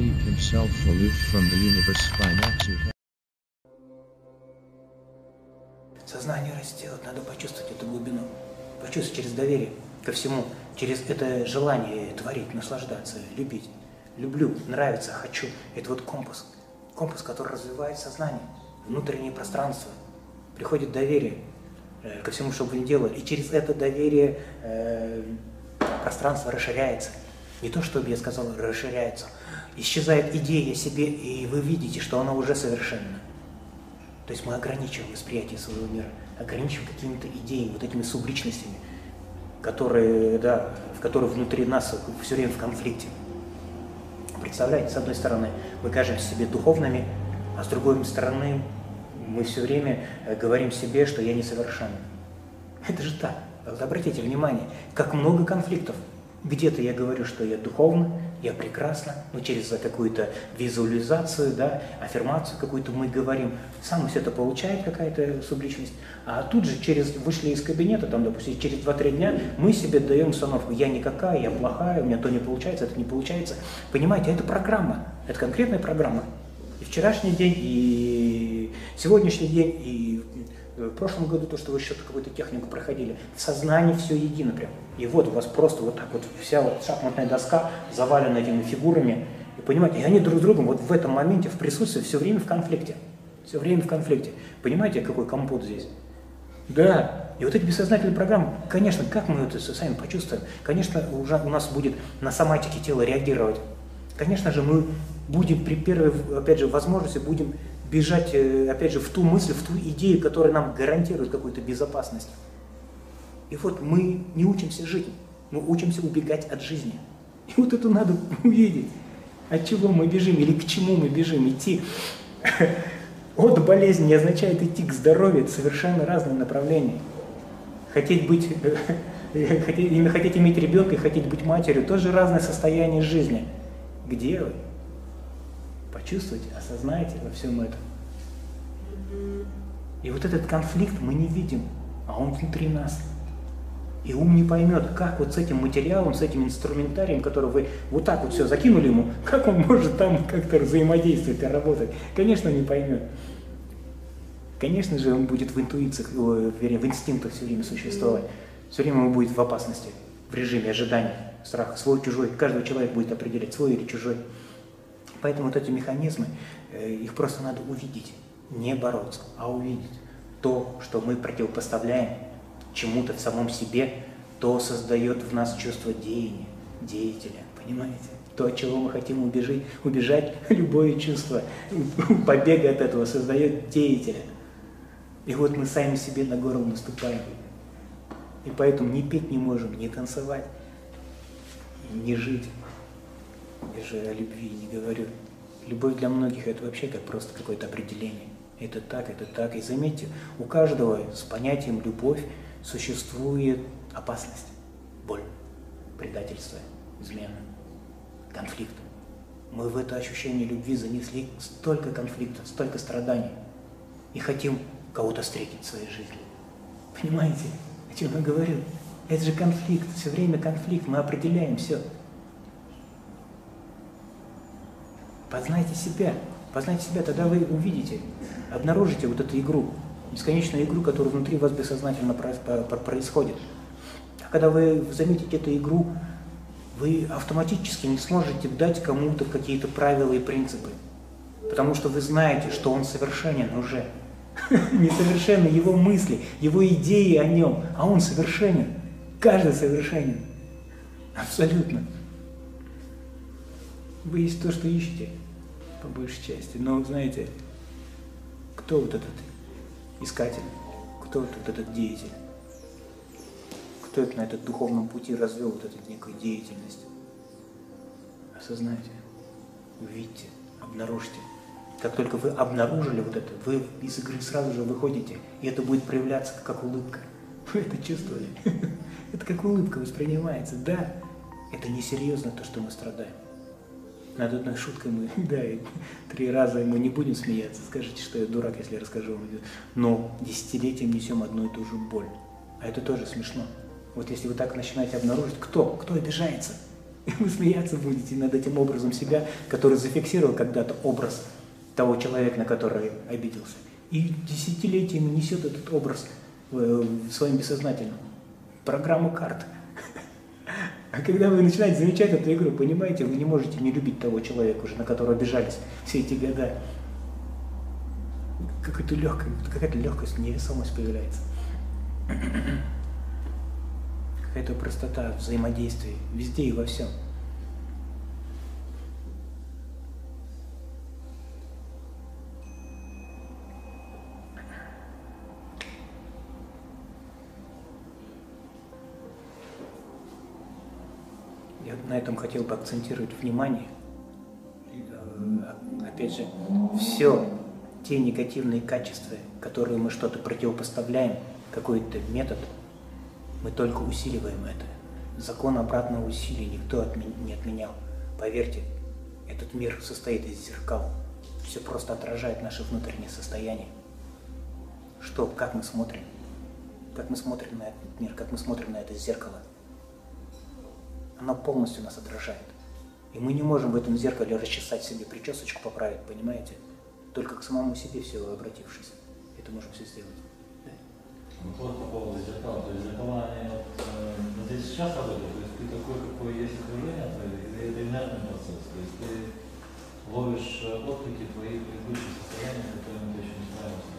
keep himself aloof from the universe by Natsu. Сознание растет, надо почувствовать эту глубину. Почувствовать через доверие ко всему, через это желание творить, наслаждаться, любить. Люблю, нравится, хочу. Это вот компас. Компас, который развивает сознание, внутреннее пространство. Приходит доверие э, ко всему, что вы не делали. И через это доверие э, пространство расширяется. Не то, чтобы я сказал, расширяется. Исчезает идея себе, и вы видите, что она уже совершенна. То есть мы ограничиваем восприятие своего мира, ограничиваем какими-то идеями, вот этими субличностями, которые, да, в которые внутри нас все время в конфликте. Представляете, с одной стороны, мы кажемся себе духовными, а с другой стороны, мы все время э, говорим себе, что я несовершенен. Это же так. Вот обратите внимание, как много конфликтов. Где-то я говорю, что я духовно, я прекрасно, но через какую-то визуализацию, да, аффирмацию какую-то мы говорим, сам все это получает какая-то субличность, а тут же через, вышли из кабинета, там, допустим, через 2-3 дня мы себе даем установку, я никакая, я плохая, у меня то не получается, это не получается. Понимаете, это программа, это конкретная программа. И вчерашний день, и сегодняшний день, и в прошлом году то, что вы что-то какую-то технику проходили, в сознании все едино прям. И вот у вас просто вот так вот вся вот шахматная доска завалена этими фигурами. И понимаете, и они друг с другом вот в этом моменте, в присутствии, все время в конфликте. Все время в конфликте. Понимаете, какой компот здесь? Да. И вот эти бессознательные программы, конечно, как мы это сами почувствуем? Конечно, уже у нас будет на соматике тела реагировать. Конечно же, мы будем при первой, опять же, возможности, будем бежать, э, опять же, в ту мысль, в ту идею, которая нам гарантирует какую-то безопасность. И вот мы не учимся жить, мы учимся убегать от жизни. И вот это надо увидеть. От чего мы бежим или к чему мы бежим. Идти от болезни не означает идти к здоровью. Это совершенно разные направления. Хотеть быть, хотеть, хотеть иметь ребенка и хотеть быть матерью, тоже разное состояние жизни. Где вы? Почувствуйте, осознайте во всем этом. И вот этот конфликт мы не видим, а он внутри нас. И ум не поймет, как вот с этим материалом, с этим инструментарием, который вы вот так вот все закинули ему, как он может там как-то взаимодействовать и работать. Конечно, не поймет. Конечно же, он будет в интуициях, вернее, в инстинктах все время существовать. Все время он будет в опасности, в режиме ожидания, страха, свой, чужой. Каждый человек будет определять, свой или чужой. Поэтому вот эти механизмы, э, их просто надо увидеть, не бороться, а увидеть. То, что мы противопоставляем чему-то в самом себе, то создает в нас чувство деяния, деятеля, понимаете? То, от чего мы хотим убежать, убежать любое чувство побега от этого создает деятеля. И вот мы сами себе на горло наступаем. И поэтому ни петь не можем, ни танцевать, ни жить. Же о любви не говорю. Любовь для многих это вообще как просто какое-то определение. Это так, это так. И заметьте, у каждого с понятием любовь существует опасность, боль, предательство, измена, конфликт. Мы в это ощущение любви занесли столько конфликтов, столько страданий. И хотим кого-то встретить в своей жизни. Понимаете, о чем я говорю? Это же конфликт, все время конфликт, мы определяем все. Познайте себя. Познайте себя, тогда вы увидите, обнаружите вот эту игру, бесконечную игру, которая внутри вас бессознательно происходит. А когда вы заметите эту игру, вы автоматически не сможете дать кому-то какие-то правила и принципы. Потому что вы знаете, что он совершенен уже. Несовершенны его мысли, его идеи о нем, а он совершенен. Каждый совершенен. Абсолютно. Вы есть то, что ищете по большей части. Но, знаете, кто вот этот искатель, кто вот этот деятель? Кто это на этот духовном пути развел вот эту некую деятельность? Осознайте, увидьте, обнаружьте. Как только вы обнаружили вот это, вы из игры сразу же выходите, и это будет проявляться как улыбка. Вы это чувствовали? Это как улыбка воспринимается. Да, это несерьезно то, что мы страдаем. Над одной шуткой мы, да, и три раза мы не будем смеяться. Скажите, что я дурак, если я расскажу вам. Но десятилетием несем одну и ту же боль. А это тоже смешно. Вот если вы так начинаете обнаружить, кто? Кто обижается? И вы смеяться будете над этим образом себя, который зафиксировал когда-то образ того человека, на который обиделся. И десятилетиями несет этот образ в своем бессознательном. Программу карт. А когда вы начинаете замечать эту игру, понимаете, вы не можете не любить того человека уже, на которого обижались все эти года. Какая-то легкость, какая-то легкость, невесомость появляется. Какая-то простота взаимодействия везде и во всем. На этом хотел бы акцентировать внимание. Э, опять же, все те негативные качества, которые мы что-то противопоставляем, какой-то метод, мы только усиливаем это. Закон обратного усилия никто не отменял. Поверьте, этот мир состоит из зеркал. Все просто отражает наше внутреннее состояние. Что, как мы смотрим? Как мы смотрим на этот мир, как мы смотрим на это зеркало. Оно полностью нас отражает. И мы не можем в этом зеркале расчесать себе причесочку, поправить, понимаете? Только к самому себе все обратившись. Это можем все сделать. Ну, вот по поводу зеркал. То есть зеркала, они вот, э, здесь сейчас работают, то есть ты такой, какой есть окружение, то есть это инертный процесс. То есть ты ловишь э, отклики твоих предыдущих состояний, с которыми ты еще не справился.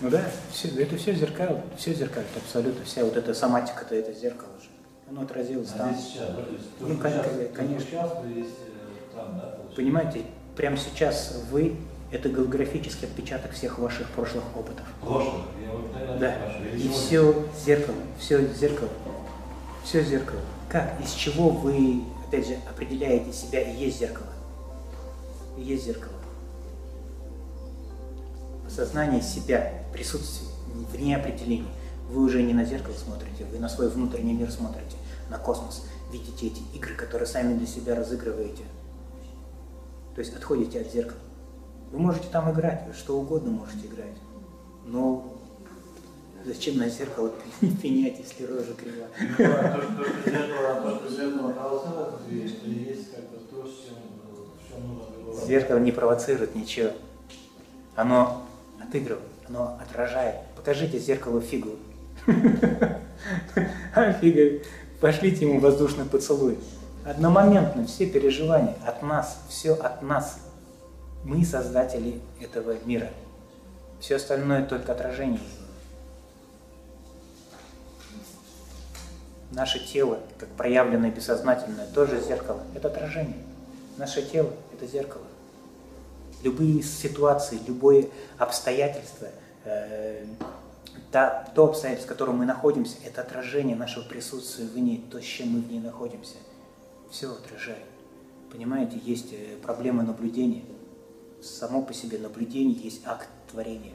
Ну да, все, это все зеркало, все зеркало, абсолютно, вся вот эта соматика-то это зеркало же. Оно отразилось а там. Сейчас? То ну, конечно, сейчас, конечно. Сейчас, есть, э, там, да, Понимаете, прямо сейчас вы – это голографический отпечаток всех ваших прошлых опытов. Прошлых? Да. И все зеркало, все зеркало, все зеркало. Как, из чего вы, опять же, определяете себя и есть зеркало? И есть зеркало. Сознание себя, присутствие, вне определения. Вы уже не на зеркало смотрите, вы на свой внутренний мир смотрите, на космос. Видите эти игры, которые сами для себя разыгрываете. То есть отходите от зеркала. Вы можете там играть, вы что угодно можете играть. Но зачем на зеркало пенять, если рожа крива? Ну, а то, что зеркало, что зеркало провоцирует или есть как бы то, с чем, чем нужно Зеркало не провоцирует ничего. Оно отыгрывает, оно отражает. Покажите зеркалу фигу. А фига, пошлите ему воздушный поцелуй. Одномоментно все переживания от нас, все от нас. Мы создатели этого мира. Все остальное только отражение Наше тело, как проявленное бессознательное, тоже зеркало. Это отражение. Наше тело – это зеркало. Любые ситуации, любое обстоятельство, э, та, то обстоятельство, в котором мы находимся, это отражение нашего присутствия в ней, то, с чем мы в ней находимся. Все отражает. Понимаете, есть э, проблема наблюдения. Само по себе наблюдение есть акт творения.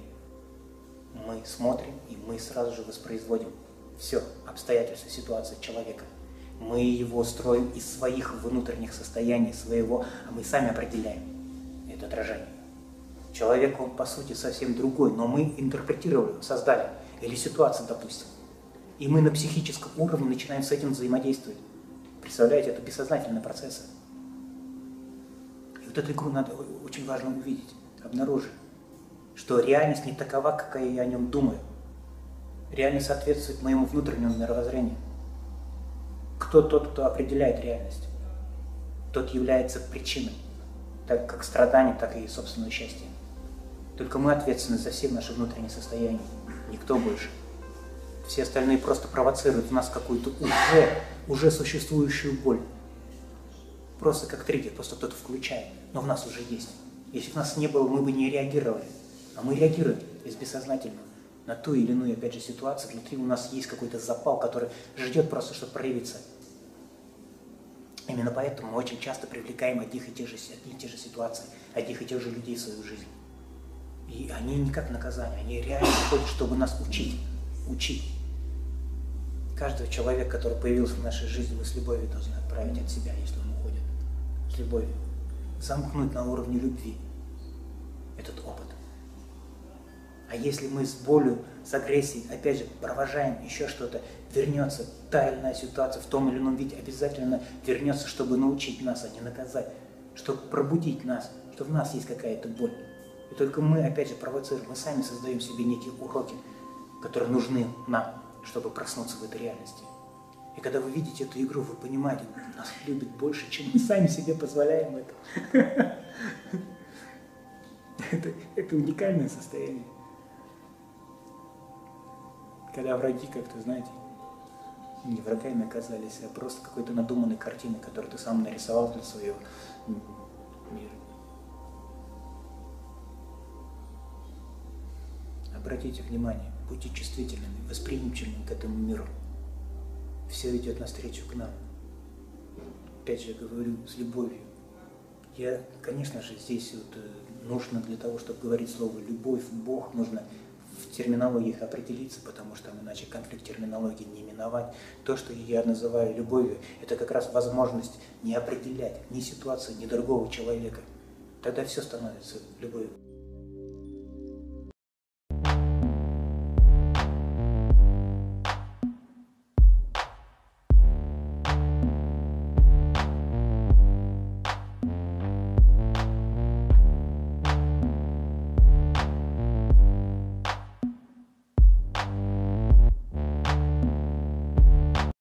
Мы смотрим, и мы сразу же воспроизводим все обстоятельства, ситуации человека. Мы его строим из своих внутренних состояний, своего, а мы сами определяем это отражение. Человек, он по сути совсем другой, но мы интерпретировали, создали. Или ситуация, допустим. И мы на психическом уровне начинаем с этим взаимодействовать. Представляете, это бессознательные процессы. И вот эту игру надо очень важно увидеть, обнаружить, что реальность не такова, какая я о нем думаю. Реальность соответствует моему внутреннему мировоззрению. Кто тот, кто определяет реальность? Тот является причиной, так как страдания, так и собственного счастья. Только мы ответственны за все наши внутренние состояния, никто больше. Все остальные просто провоцируют в нас какую-то уже, уже существующую боль. Просто как триггер, просто кто-то включает, но в нас уже есть. Если бы нас не было, мы бы не реагировали. А мы реагируем из бессознательного на ту или иную, опять же, ситуацию. Внутри у нас есть какой-то запал, который ждет просто, чтобы проявиться. Именно поэтому мы очень часто привлекаем одних и тех же, одни и те же ситуации, одних и тех же людей в свою жизнь. И они не как наказание, они реально приходят, чтобы нас учить. Учить. Каждого человека, который появился в нашей жизни, мы с любовью должны отправить от себя, если он уходит. С любовью. Замкнуть на уровне любви этот опыт. А если мы с болью, с агрессией, опять же, провожаем еще что-то, вернется та или иная ситуация в том или ином виде, обязательно вернется, чтобы научить нас, а не наказать, чтобы пробудить нас, что в нас есть какая-то боль. И только мы, опять же, провоцируем, мы сами создаем себе некие уроки, которые нужны нам, чтобы проснуться в этой реальности. И когда вы видите эту игру, вы понимаете, нас любит больше, чем мы сами себе позволяем это. Это, это уникальное состояние когда враги как-то, знаете, не врагами оказались, а просто какой-то надуманной картиной, которую ты сам нарисовал для своего Обратите внимание, будьте чувствительными, восприимчивыми к этому миру. Все идет навстречу к нам. Опять же, говорю с любовью. Я, конечно же, здесь вот э, нужно для того, чтобы говорить слово «любовь», «Бог», нужно в терминологии их определиться, потому что иначе конфликт терминологии не миновать. То, что я называю любовью, это как раз возможность не определять ни ситуацию, ни другого человека. Тогда все становится любовью.